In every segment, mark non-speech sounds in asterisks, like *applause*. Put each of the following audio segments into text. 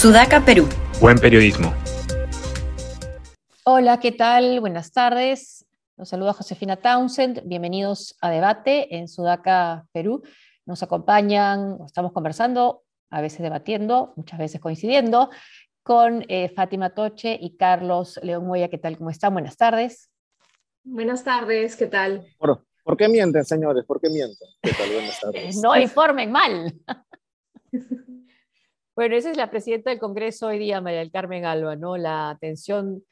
Sudaca, Perú. Buen periodismo. Hola, ¿qué tal? Buenas tardes. Nos saluda Josefina Townsend. Bienvenidos a Debate en Sudaca, Perú. Nos acompañan, estamos conversando, a veces debatiendo, muchas veces coincidiendo, con eh, Fátima Toche y Carlos León Moya. ¿Qué tal? ¿Cómo están? Buenas tardes. Buenas tardes, ¿qué tal? ¿Por, ¿por qué mienten, señores? ¿Por qué mienten? ¿Qué tal? Buenas tardes. *laughs* No informen mal. *laughs* bueno, esa es la presidenta del Congreso hoy día, María del Carmen Alba, ¿no? La atención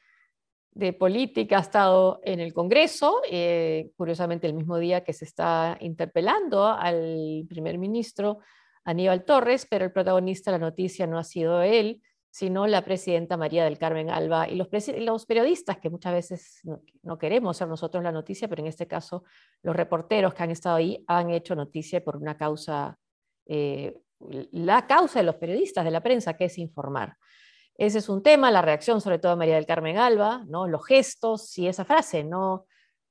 de política ha estado en el Congreso, eh, curiosamente el mismo día que se está interpelando al primer ministro Aníbal Torres, pero el protagonista de la noticia no ha sido él, sino la presidenta María del Carmen Alba y los, periodistas, que muchas veces no, queremos ser nosotros la noticia, pero en este caso los reporteros que han estado ahí han hecho noticia por una causa, eh, la causa de los periodistas, de la prensa, que es informar. Ese es un tema, la reacción sobre todo de María del Carmen Alba, ¿no? los gestos y esa frase, ¿no?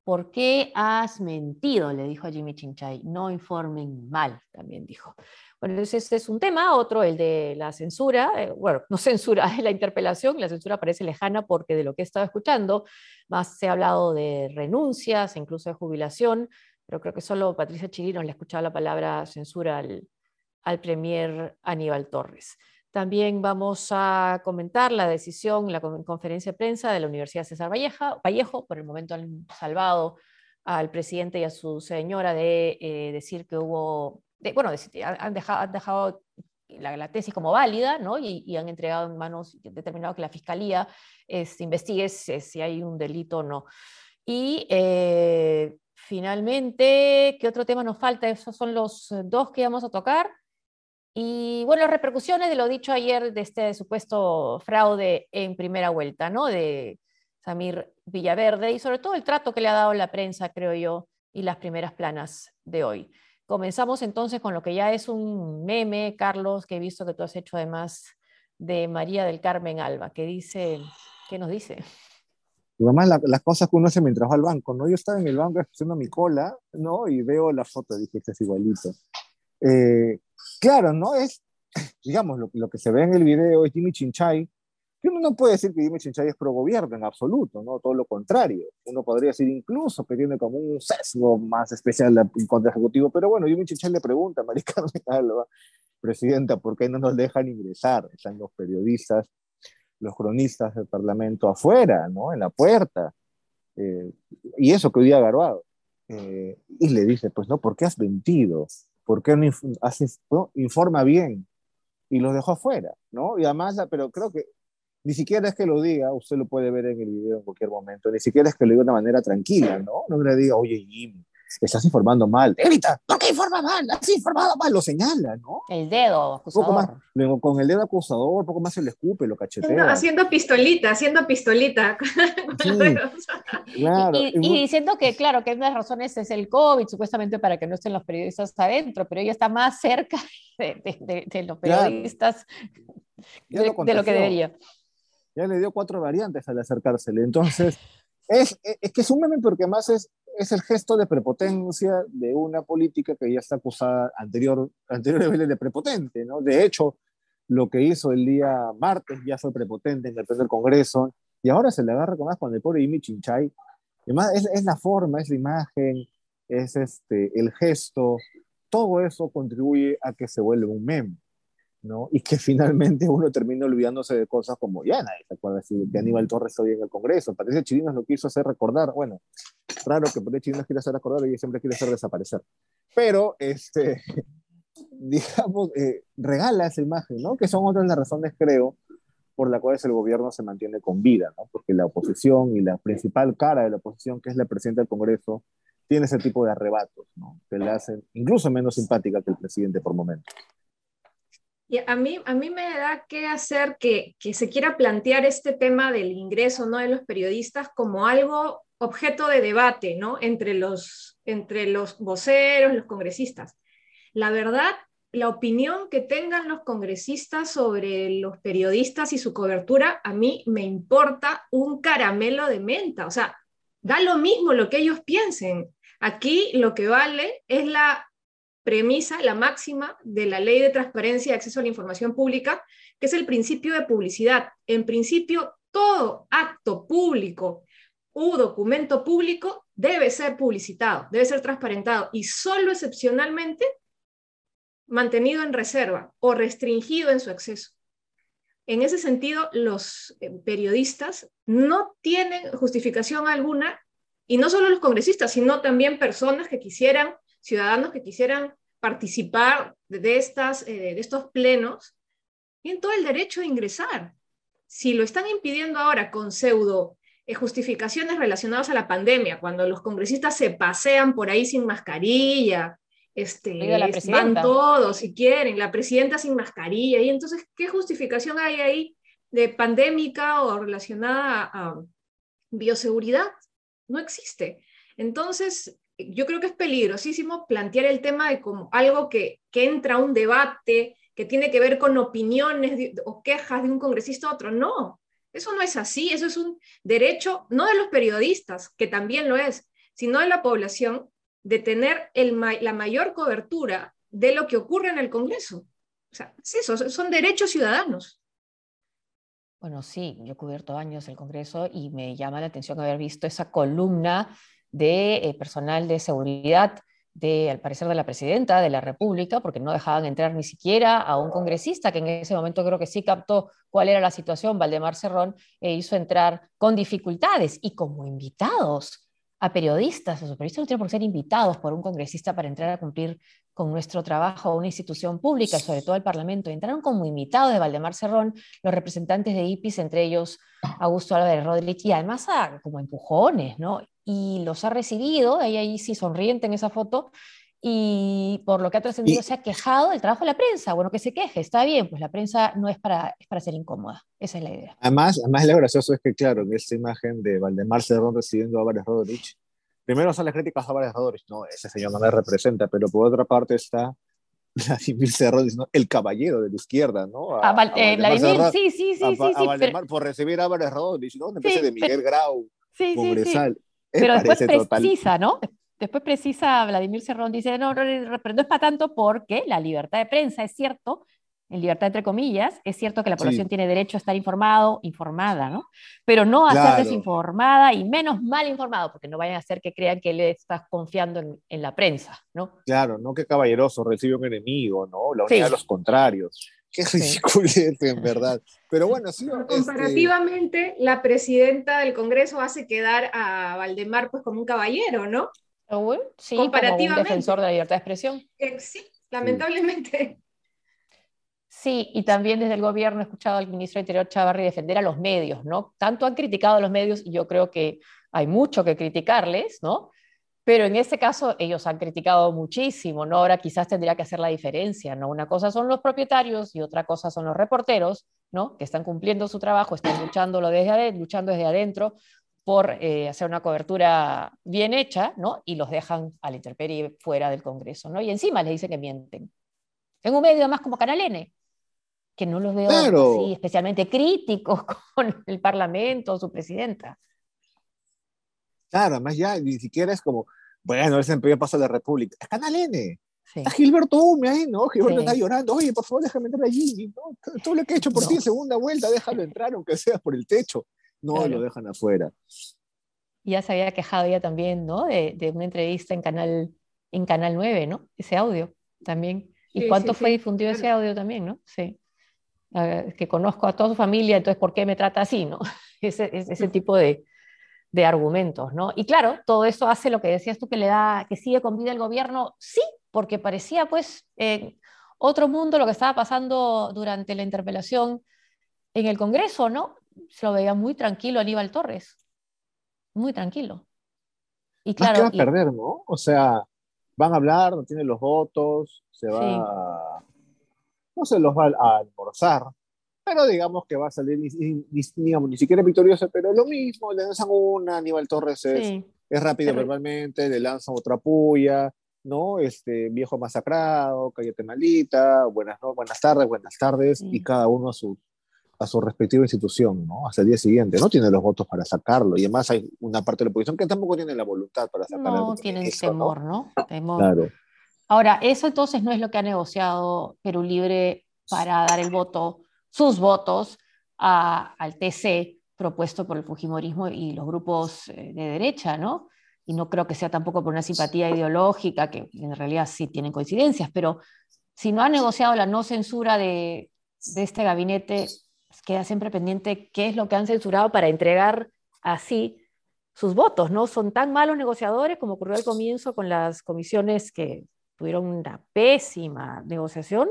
¿Por qué has mentido? Le dijo a Jimmy Chinchay. No informen mal, también dijo. Bueno, ese es un tema. Otro, el de la censura. Eh, bueno, no censura, es *laughs* la interpelación. La censura parece lejana porque de lo que he estado escuchando, más se ha hablado de renuncias, incluso de jubilación, pero creo que solo Patricia Chirino le ha escuchado la palabra censura al, al premier Aníbal Torres. También vamos a comentar la decisión, la conferencia de prensa de la Universidad César Vallejo. Vallejo. Por el momento han salvado al presidente y a su señora de eh, decir que hubo, bueno, han dejado, dejado la, tesis como válida, ¿no? Y, han entregado en manos, determinado que la fiscalía este, investigue si, hay un delito o no. Y eh, finalmente, ¿qué otro tema nos falta? Esos son los dos que vamos a tocar. Y bueno, las repercusiones de lo dicho ayer de este supuesto fraude en primera vuelta, ¿no? De Samir Villaverde y sobre todo el trato que le ha dado la prensa, creo yo, y las primeras planas de hoy. Comenzamos entonces con lo que ya es un meme, Carlos, que he visto que tú has hecho además de María del Carmen Alba, que dice, ¿qué nos dice? además las cosas que uno hace mientras va al banco, ¿no? Yo estaba en el banco haciendo mi cola, ¿no? Y veo la foto, dije, este es igualito. Eh, claro, ¿no? Es, *laughs* digamos, lo, que se ve en el video es Jimmy Chinchay, que uno no puede decir que Jimmy Chinchay es pro gobierno en absoluto, ¿no? Todo lo contrario. Uno podría decir incluso que tiene como un sesgo más especial contra ejecutivo, pero bueno, Jimmy Chinchay le pregunta *laughs* a María Alba, presidenta, ¿por qué no nos dejan ingresar? Están los periodistas, los cronistas del Parlamento afuera, ¿no? En la puerta. Eh, y eso que hoy día Garbado. Eh, y le dice, pues no, ¿por qué has mentido? ¿Por qué no, haces, informa bien? Y los dejó afuera, ¿no? Y además, pero creo que ni siquiera es que lo diga, usted lo puede ver en el video en cualquier momento, ni siquiera es que lo diga de una manera tranquila, ¿no? No le diga, oye, Jimmy, estás informando mal. Evita, ¿por qué informa mal? Has informado mal, lo señala, ¿no? El dedo acusador. Más, luego con el dedo acusador, poco más se le escupe, lo cachetea. haciendo pistolita, haciendo pistolita. *laughs* claro. Y, diciendo que, claro, que una de las razones es el COVID, supuestamente para que no estén los periodistas adentro, pero ella está más cerca *laughs* de, los periodistas de, lo que debería. Ya le dio cuatro variantes al acercársele. Entonces, *laughs* es, es, que es un meme porque más es es el gesto de prepotencia de una política que ya está acusada anterior, anterior nivel de prepotente, ¿no? De hecho, lo que hizo el día martes ya fue prepotente en el del Congreso, y ahora se le agarra con más con el pobre Jimmy Chinchay. Además, es, es la forma, es la imagen, es este, el gesto, todo eso contribuye a que se vuelva un meme. ¿no? Y que *laughs* finalmente uno termina olvidándose de cosas como, ya nadie se acuerda si que Aníbal Torres está en el Congreso. Patricia Chirinos lo quiso hacer recordar, bueno, raro que Patricia Chirinos quiera hacer recordar y siempre quiere hacer desaparecer. Pero, este, *laughs* digamos, eh, regala esa imagen, ¿no? Que son otras las razones, creo, por las cuales el gobierno se mantiene con vida, ¿no? Porque la oposición y la principal cara de la oposición, que es la presidenta del Congreso, tiene ese tipo de arrebatos, ¿no? Que la hacen incluso menos simpática que el presidente por momentos. Y a mí, a mí me da que hacer que, que, se quiera plantear este tema del ingreso ¿no? de los periodistas como algo objeto de debate ¿no? entre, los, entre los voceros, los congresistas. La verdad, la opinión que tengan los congresistas sobre los periodistas y su cobertura, a mí me importa un caramelo de menta. O sea, da lo mismo lo que ellos piensen. Aquí lo que vale es la premisa, la máxima de la Ley de Transparencia y Acceso a la Información Pública, que es el principio de publicidad. En principio, todo acto público u documento público debe ser publicitado, debe ser transparentado y solo excepcionalmente mantenido en reserva o restringido en su acceso. En ese sentido, los eh, periodistas no tienen justificación alguna, y no solo los congresistas, sino también personas que quisieran, ciudadanos que quisieran participar de, estas, eh, de estos plenos, tienen todo el derecho de ingresar. Si lo están impidiendo ahora con pseudo eh, justificaciones relacionadas a la pandemia, cuando los congresistas se pasean por ahí sin mascarilla, este, van todos si quieren, la presidenta sin mascarilla, y entonces, ¿qué justificación hay ahí de pandémica o relacionada a bioseguridad? No existe. Entonces, yo creo que es peligrosísimo plantear el tema de como algo que, que entra a un debate, que tiene que ver con opiniones o quejas de un congresista a otro. No, eso no es así, eso es un derecho, no de los periodistas, que también lo es, sino de la población de tener la mayor cobertura de lo que ocurre en el Congreso. O sea, es son derechos ciudadanos. Bueno, sí, yo he cubierto años el Congreso y me llama la atención haber visto esa columna de eh, personal de seguridad de, al parecer, de la presidenta de la República, porque no dejaban entrar ni siquiera a un congresista, que en ese momento creo que sí captó cuál era la situación, Valdemar Cerrón, e hizo entrar con dificultades y como invitados a periodistas, los periodistas no tienen por ser invitados por un congresista para entrar a cumplir con nuestro trabajo a una institución pública, sobre todo el Parlamento. Entraron como invitados de Valdemar Cerrón los representantes de IPIS, entre ellos Augusto Álvarez Rodríguez, y además como empujones, ¿no? Y los ha recibido, ahí, ahí sí sonriente en esa foto, y por lo que ha trascendido se ha quejado del trabajo de la prensa. Bueno, que se queje, está bien, pues la prensa no es para, es para ser incómoda, esa es la idea. Además, además lo gracioso es que, claro, en esta imagen de Valdemar Cerrón recibiendo a Álvarez Rodríguez, primero son las críticas a Álvarez Rodríguez, no, ese señor no me representa, pero por otra parte está Vladimir Cerrón diciendo el caballero de la izquierda, ¿no? A, a, eh, Vladimir, sí, sí, sí, sí, a Valdemar, por recibir a Álvarez Rodríguez, ¿no? Una especie de Miguel Grau, sí, congresal. Sí, sí. Pero después precisa, ¿no? Después precisa Vladimir Cerrón, dice, no, no, pero no es para tanto porque la libertad de prensa es cierto, en libertad entre comillas, es cierto que la población tiene derecho a estar informado, informada, ¿no? Pero no a ser desinformada y menos mal informado, porque no vayan a hacer que crean que le estás confiando en, en la prensa, ¿no? Claro, no que caballeroso recibe un enemigo, ¿no? La unidad de los contrarios. Qué ridículo en verdad. Pero bueno, sí. Este comparativamente, la presidenta del Congreso hace quedar a Valdemar pues como un caballero, ¿no? Sí, comparativamente. Como un defensor de la libertad de expresión. Eh, sí, lamentablemente. Sí, y también desde el gobierno he escuchado al ministro de Interior Chavarri defender a los medios, ¿no? Tanto han criticado a los medios y yo creo que hay mucho que criticarles, ¿no? Pero en este caso ellos han criticado muchísimo, ¿no? Ahora quizás tendría que hacer la diferencia, ¿no? Una cosa son los propietarios y otra cosa son los reporteros, ¿no? Que están cumpliendo su trabajo, están luchando desde, luchando desde adentro por eh, hacer una cobertura bien hecha, ¿no? Y los dejan al interperie fuera del Congreso, ¿no? Y encima les dicen que mienten. En un medio más como Canal N, que no los veo así, especialmente críticos *laughs* con el Parlamento o su presidenta. Claro, además ya ni siquiera es como, bueno, es el primer paso de la República. Es Canal N. Sí. Está Gilberto Hume ahí, ¿no? Gilberto está llorando. Oye, por favor, déjame entrar allí. ¿no? Todo lo que he hecho por ti en segunda vuelta, déjalo entrar, aunque sea por el techo. No, lo dejan afuera. Ya se había quejado ella también, ¿no? De, de, una entrevista en Canal, en Canal 9, ¿no? Ese audio también. ¿Y cuánto fue difundido ese audio también, no? Sí. que conozco a toda su familia, entonces, ¿por qué me trata así, no? *laughs* Ese, ese tipo de, de argumentos, ¿no? Y claro, todo eso hace lo que decías tú que le da, que sigue con vida el gobierno, sí, porque parecía pues otro mundo lo que estaba pasando durante la interpelación en el Congreso, ¿no? Se lo veía muy tranquilo Aníbal Torres, muy tranquilo. Y claro, va a perder, ¿no? O sea, van a hablar, no tienen los votos, se va, no se los va a almorzar, pero digamos que va a salir, ni, ni, siquiera victorioso, pero lo mismo, le lanzan una, Aníbal Torres es, es rápido verbalmente, le lanzan otra puya, ¿no? Este viejo masacrado, cállate malita, buenas, no, buenas tardes, buenas tardes, y cada uno a su, a su respectiva institución, ¿no? Hasta el día siguiente, no tiene los votos para sacarlo, y además hay una parte de la oposición que tampoco tiene la voluntad para sacarlo. No, tienen temor, ¿no? Temor. Claro. Ahora, eso entonces no es lo que ha negociado Perú Libre para dar el voto, sus votos al TC propuesto por el Fujimorismo y los grupos eh, de derecha, ¿no? Y no creo que sea tampoco por una simpatía ideológica, que en realidad sí tienen coincidencias, pero si no ha negociado la no censura de, de este gabinete, queda siempre pendiente qué es lo que han censurado para entregar así sus votos, ¿no? Son tan malos negociadores como ocurrió al comienzo con las comisiones que tuvieron una pésima negociación,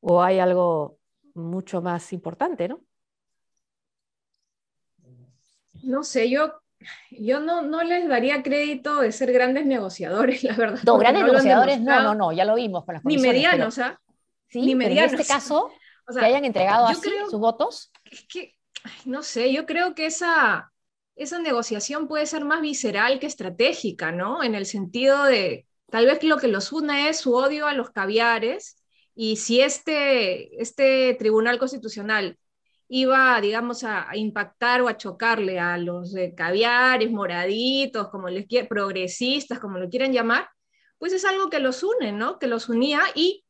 o hay algo mucho más importante, ¿no? No sé, yo, yo no, no les daría crédito de ser grandes negociadores, *laughs* la verdad. No, grandes negociadores, no, no, no, ya lo vimos con las. Ni medianos, ¿ah? Sí, ni medianos. en este caso, que hayan entregado así sus votos. Es que, no sé, yo creo que esa, esa negociación puede ser más visceral que estratégica, ¿no? En el sentido de, tal vez lo que los une es su odio a los caviares, y si este, este Tribunal Constitucional iba, digamos, a, impactar o a chocarle a los caviares, moraditos, como les progresistas, como lo quieran llamar, pues es algo que los une, ¿no? Que los unía y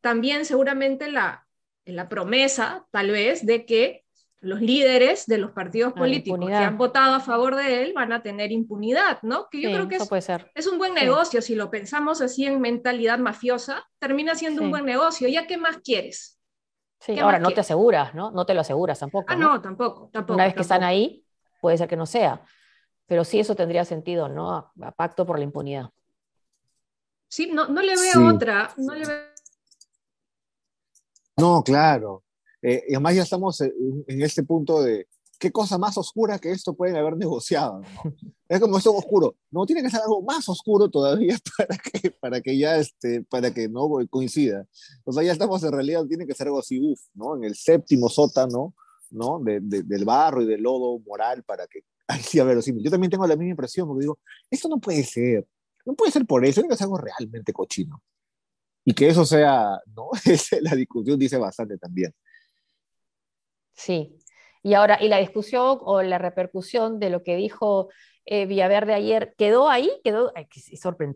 también seguramente la, la promesa, tal vez, de que los líderes de los partidos políticos que han votado a favor de él van a tener impunidad, ¿no? Que yo creo que es, puede ser. es, un buen negocio, si lo pensamos así en mentalidad mafiosa, termina siendo un buen negocio. ¿Ya qué más quieres? Sí, ahora no te aseguras, ¿no? No te lo aseguras tampoco. Ah, no, tampoco, tampoco. Una vez que están ahí, puede ser que no sea. Pero sí eso tendría sentido, ¿no? A, pacto por la impunidad. Sí, no, no le veo otra. No, le veo... no, claro. Eh, y además ya estamos en, este punto de qué cosa más oscura que esto pueden haber negociado. ¿no? es como esto oscuro. No, tiene que ser algo más oscuro todavía *laughs* para que, para que ya este, para que no coincida. O sea, ya estamos en realidad, tiene que ser algo así, uff, ¿no? En el séptimo sótano, ¿no? De, del barro y del lodo moral para que *laughs* ay, sí, a ver, Yo también tengo la misma impresión, porque digo, esto no puede ser. No puede ser por eso, tiene que ser algo realmente cochino. Y que eso sea, ¿no? *laughs* la discusión dice bastante también. Sí. Y ahora, y la discusión o la repercusión de lo que dijo eh, Villaverde ayer, quedó ahí, quedó,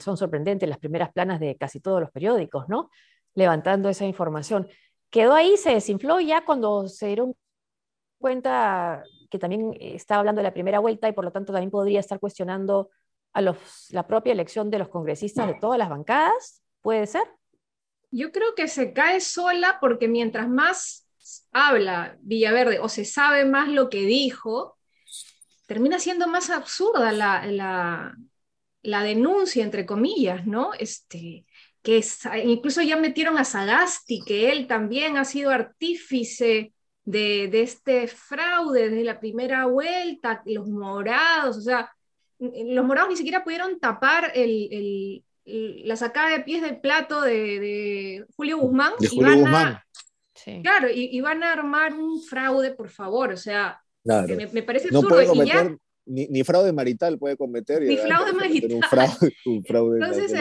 son sorprendentes las primeras planas de casi todos los periódicos, ¿no? Levantando esa información. Quedó ahí, se desinfló ya cuando se dieron cuenta que también estaba hablando de la primera vuelta y por lo tanto también podría estar cuestionando a los, la propia elección de los congresistas de todas las bancadas, ¿puede ser? Yo creo que se cae sola porque mientras más habla Villaverde o se sabe más lo que dijo, termina siendo más absurda la, la, denuncia, entre comillas, ¿no? Este, que incluso ya metieron a Sagasti, que él también ha sido artífice de, este fraude desde la primera vuelta, los morados, o sea, los morados ni siquiera pudieron tapar el, la sacada de pies del plato de, Julio Guzmán. Claro, y, van a armar un fraude, por favor, o sea, me, parece absurdo. ni, fraude marital puede cometer. Ni fraude marital. Un fraude, Entonces,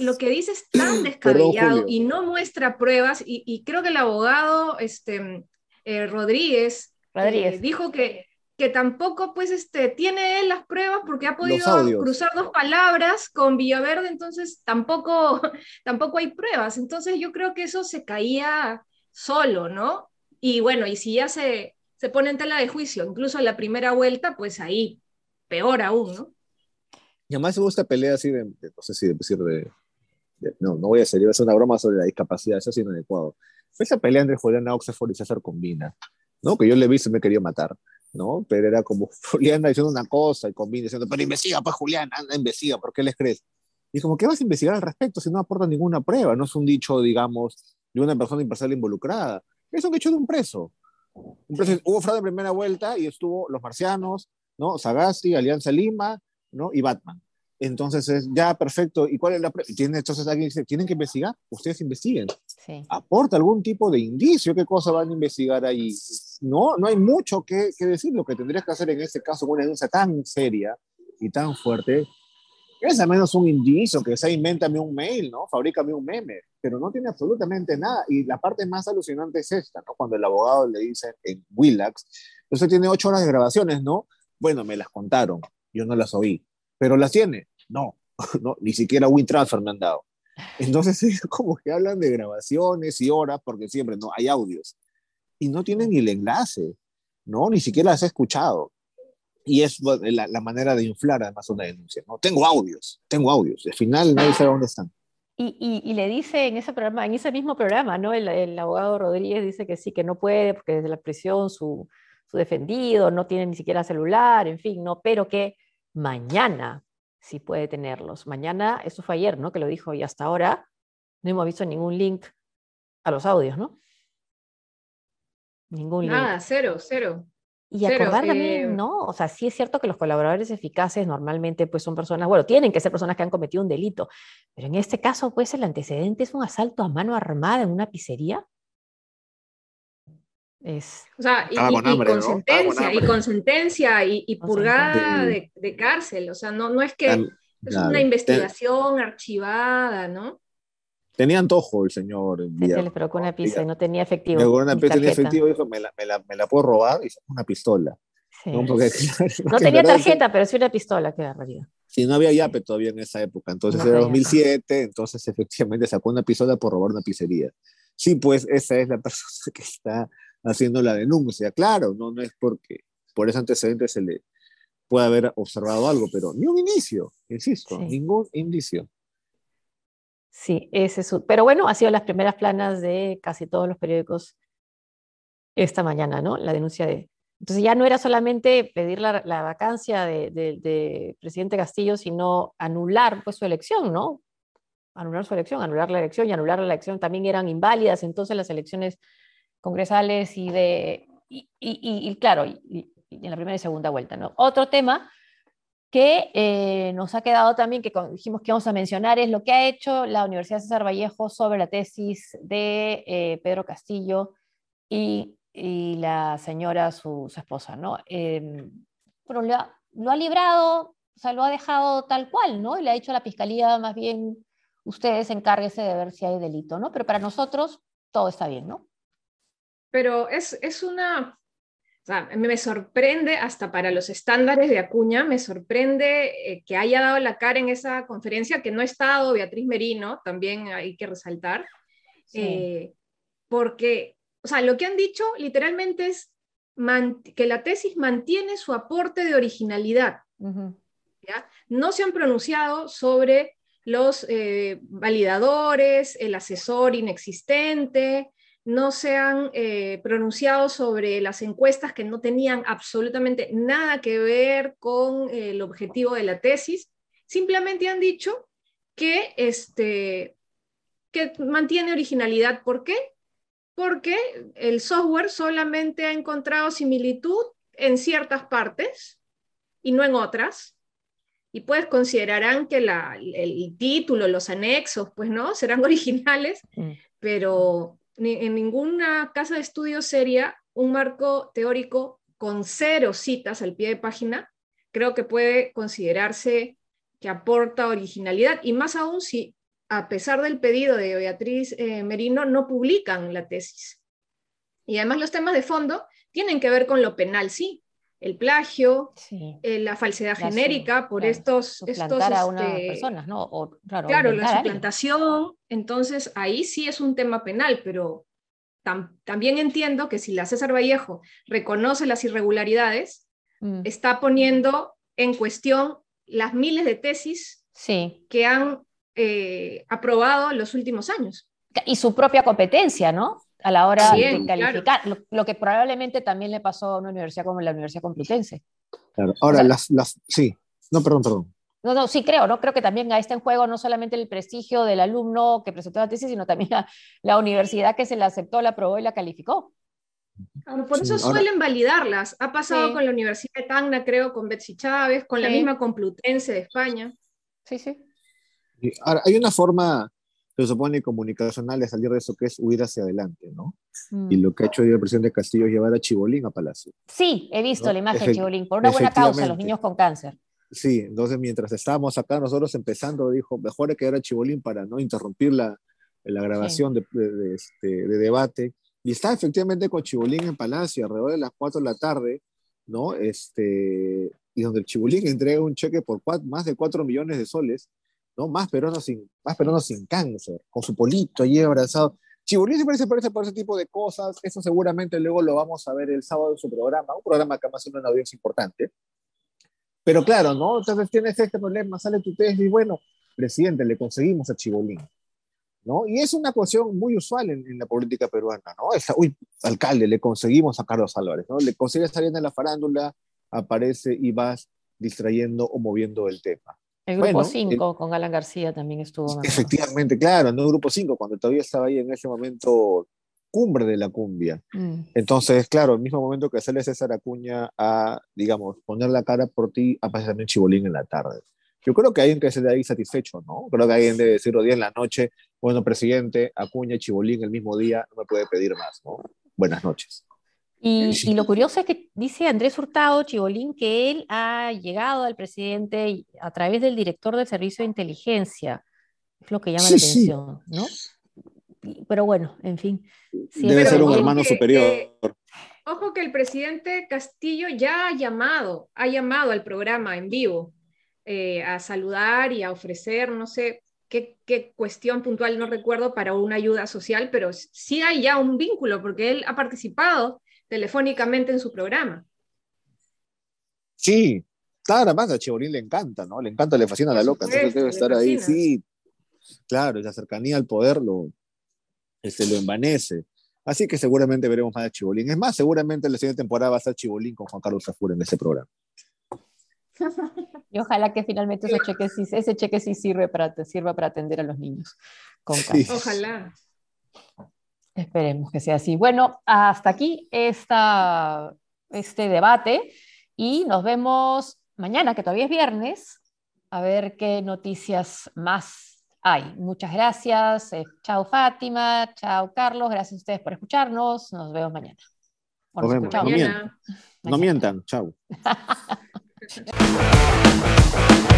lo, que dice es tan descabellado y no muestra pruebas, y, creo que el abogado este, eh, Rodríguez, Rodríguez. Eh, dijo que que tampoco pues este, tiene él las pruebas porque ha podido cruzar dos palabras con Villaverde, entonces tampoco, *laughs* tampoco hay pruebas. Entonces yo creo que eso se caía solo, ¿no? Y bueno, y si ya se, se pone en tela de juicio, incluso en la primera vuelta, pues ahí peor aún, ¿no? Y además hubo esta pelea así de, no sé si decir de, no, no voy a hacer, iba a hacer una broma sobre la discapacidad, eso es inadecuado. Fue esa pelea entre Julián Oxford y César Combina, ¿no? Que yo le vi y se me quería matar. ¿No? Pero era como *laughs* Julián diciendo una cosa y combina diciendo, pero investiga, pues Julián, anda, investiga, ¿por qué les crees? Y como, ¿qué vas a investigar al respecto si no aporta ninguna prueba? No es un dicho, digamos, de una persona imparcial involucrada. Es un dicho de un preso. Preso hubo fraude en primera vuelta y estuvo los marcianos, ¿no? Sagasti, Alianza Lima, ¿no? Y Batman. Entonces es ya perfecto. ¿Y cuál es la ¿Tiene, entonces alguien dice, tienen que investigar, ustedes investiguen. Aporta algún tipo de indicio, qué cosa van a investigar ahí. No, no hay mucho que, que decir. Lo que tendrías que hacer en este caso una denuncia tan seria y tan fuerte es al menos un indicio, que sea invéntame un mail, ¿no? Fabrícame un meme, pero no tiene absolutamente nada. Y la parte más alucinante es esta, ¿no? Cuando el abogado le dice en Willax, usted tiene ocho horas de grabaciones, ¿no? Bueno, me las contaron, yo no las oí pero las tiene. No, *laughs* ¿no? Ni siquiera WinTransfer me han dado. Entonces es como que hablan de grabaciones y horas, porque siempre no hay audios. Y no tienen ni el enlace, ¿no? Ni siquiera las he escuchado. Y es la, la manera de inflar además una denuncia, ¿no? Tengo audios, tengo audios. Al final nadie sabe dónde están. Y, y, y, le dice en ese programa, en ese mismo programa, ¿no? El, el, abogado Rodríguez dice que sí, que no puede, porque desde la prisión su, su defendido no tiene ni siquiera celular, en fin, ¿no? Pero que mañana sí puede tenerlos. Mañana, eso fue ayer, ¿no? Que lo dijo y hasta ahora no hemos visto ningún link a los audios, ¿no? Ningún link. Nada, cero, cero. Y acordar también, eh, ¿no? O sea, sí es cierto que los colaboradores eficaces normalmente pues son personas, bueno, tienen que ser personas que han cometido un delito, pero en este caso pues el antecedente es un asalto a mano armada en una pizzería. Es... O sea, y, con, sentencia, y con sentencia, y, purgada de, de, cárcel, o sea, no, no es que es una investigación archivada, ¿no? Tenía antojo el señor. Se, se le con una pizza y no tenía efectivo. con una pizza tenía efectivo dijo, me la, me, la, me la, puedo robar y una pistola. ¿no? Porque, *laughs* no tenía tarjeta, pero sí una pistola, que era realidad. Sí, no había yape todavía en esa época. Entonces era 2007, entonces efectivamente sacó una pistola por robar una pizzería. Sí, pues esa es la *laughs* persona que está haciendo la denuncia. Claro, no, no es porque por ese antecedente se le puede haber observado algo, pero ni un inicio, insisto, ningún indicio. Sí, ese es Pero bueno, ha sido las primeras planas de casi todos los periódicos esta mañana, ¿no? La denuncia de... Entonces ya no era solamente pedir la, la vacancia del de, presidente Castillo, sino anular pues, su elección, ¿no? Anular su elección, anular la elección y anular la elección también eran inválidas, entonces las elecciones congresales y de... Y, claro, en la primera y segunda vuelta, ¿no? Otro tema que eh, nos ha quedado también, que dijimos que vamos a mencionar, es lo que ha hecho la Universidad César Vallejo sobre la tesis de eh, Pedro Castillo y, la señora, su, esposa, ¿no? Eh, pero lo ha, lo ha, librado, o sea, lo ha dejado tal cual, ¿no? Y le ha dicho a la fiscalía, más bien, ustedes encárguese de ver si hay delito, ¿no? Pero para nosotros todo está bien, ¿no? Pero es, es una sea, me sorprende hasta para los estándares de Acuña, me sorprende eh, que haya dado la cara en esa conferencia, que no ha estado Beatriz Merino, también hay que resaltar, eh, porque, o sea, lo que han dicho literalmente es que la tesis mantiene su aporte de originalidad. ¿ya? No se han pronunciado sobre los eh, validadores, el asesor inexistente, no se han eh, pronunciado sobre las encuestas que no tenían absolutamente nada que ver con eh, el objetivo de la tesis, simplemente han dicho que, este, que mantiene originalidad. ¿Por qué? Porque el software solamente ha encontrado similitud en ciertas partes y no en otras. Y pues considerarán que el título, los anexos, pues no, serán *laughs* originales, mm. pero en ninguna casa de estudio seria un marco teórico con cero citas al pie de página, creo que puede considerarse que aporta originalidad y más aún si a pesar del pedido de Beatriz eh, Merino no publican la tesis. Y además los temas de fondo tienen que ver con lo penal, sí, el plagio, eh, la falsedad genérica por estos... estos a unas este, personas, ¿no? claro, la suplantación, entonces ahí sí es un tema penal, pero también entiendo que si la César Vallejo reconoce las irregularidades, mm. está poniendo en cuestión las miles de tesis sí. que han eh, aprobado en los últimos años. Y su propia competencia, ¿no? A la hora de calificar, lo, que probablemente también le pasó a una universidad como la Universidad Complutense. Claro, ahora las, las, sí, no, perdón, perdón. No, no, sí creo, ¿no? Creo que también está en juego no solamente el prestigio del alumno que presentó la tesis, sino también la, universidad que se la aceptó, la aprobó y la calificó. por eso suelen validarlas. Ha pasado con la Universidad de Tacna, creo, con Betsy Chávez, con la misma Complutense de España. Sí, sí. Ahora, hay una forma se supone comunicacional de salir de eso que es huir hacia adelante, ¿no? Y mm. lo que ha hecho el presidente Castillo es llevar a Chibolín a Palacio. Sí, he visto la imagen de Chibolín, por una buena causa, los niños con cáncer. Sí, entonces mientras estábamos acá nosotros empezando, dijo, mejor que ir a Chibolín para no interrumpir la, la grabación de, de, este, de, debate. Y está efectivamente con Chibolín en Palacio alrededor de las 4 de la tarde, ¿no? Este, y donde el Chibolín entrega un cheque por más de 4 millones de soles ¿no? Más peruanos sin, más peruanos sin cáncer, con su polito allí abrazado. Chibolín siempre se parece por ese tipo de cosas, eso seguramente luego lo vamos a ver el sábado en su programa, un programa que además tiene una audiencia importante. Pero claro, ¿no? Entonces tienes este problema, sale tu tesis y bueno, presidente, le conseguimos a Chibolín. ¿no? Y es una cuestión muy usual en, la política peruana, ¿no? uy, alcalde, le conseguimos a Carlos Álvarez, ¿no? Le consigues salir en la farándula, aparece y vas distrayendo o moviendo el tema. El grupo 5 con Alan García también estuvo. Efectivamente, claro, no el grupo 5, cuando todavía estaba ahí en ese momento cumbre de la cumbia. Mm. Entonces, claro, el mismo momento que sale César Acuña a, digamos, poner la cara por ti, aparece también Chibolín en la tarde. Yo creo que hay alguien que se de ahí satisfecho, ¿no? Creo que alguien debe decirlo día en la noche, bueno, presidente, Acuña Chibolín el mismo día, no me puede pedir más, ¿no? Buenas noches. Y, lo curioso es que dice Andrés Hurtado, Chibolín, que él ha llegado al presidente a través del director del Servicio de Inteligencia. Es lo que llama la atención, ¿no? Pero bueno, en fin. Debe ser un hermano superior. ojo que el presidente Castillo ya ha llamado, ha llamado al programa en vivo eh, a saludar y a ofrecer, no sé qué, qué, cuestión puntual, no recuerdo, para una ayuda social, pero sí hay ya un vínculo porque él ha participado telefónicamente en su programa. Sí, claro, además a Chibolín le encanta, ¿no? Le encanta, le fascina a la loca, entonces debe estar ahí, sí. Claro, la cercanía al poder lo, este, lo envanece. Así que seguramente veremos más de Chibolín. Es más, seguramente la siguiente temporada va a ser Chibolín con Juan Carlos Zafur en ese programa. *laughs* Y ojalá que finalmente ese cheque sí, ese cheque sí sirve para, sirva para atender a los niños con Ojalá. Esperemos que sea así. Bueno, hasta aquí esta, este debate y nos vemos mañana, que todavía es viernes, a ver qué noticias más hay. Muchas gracias. Eh, chao Fátima, chao Carlos, gracias a ustedes por escucharnos. Nos vemos mañana. nos, vemos. No, mientan. no mientan. Chao. *laughs*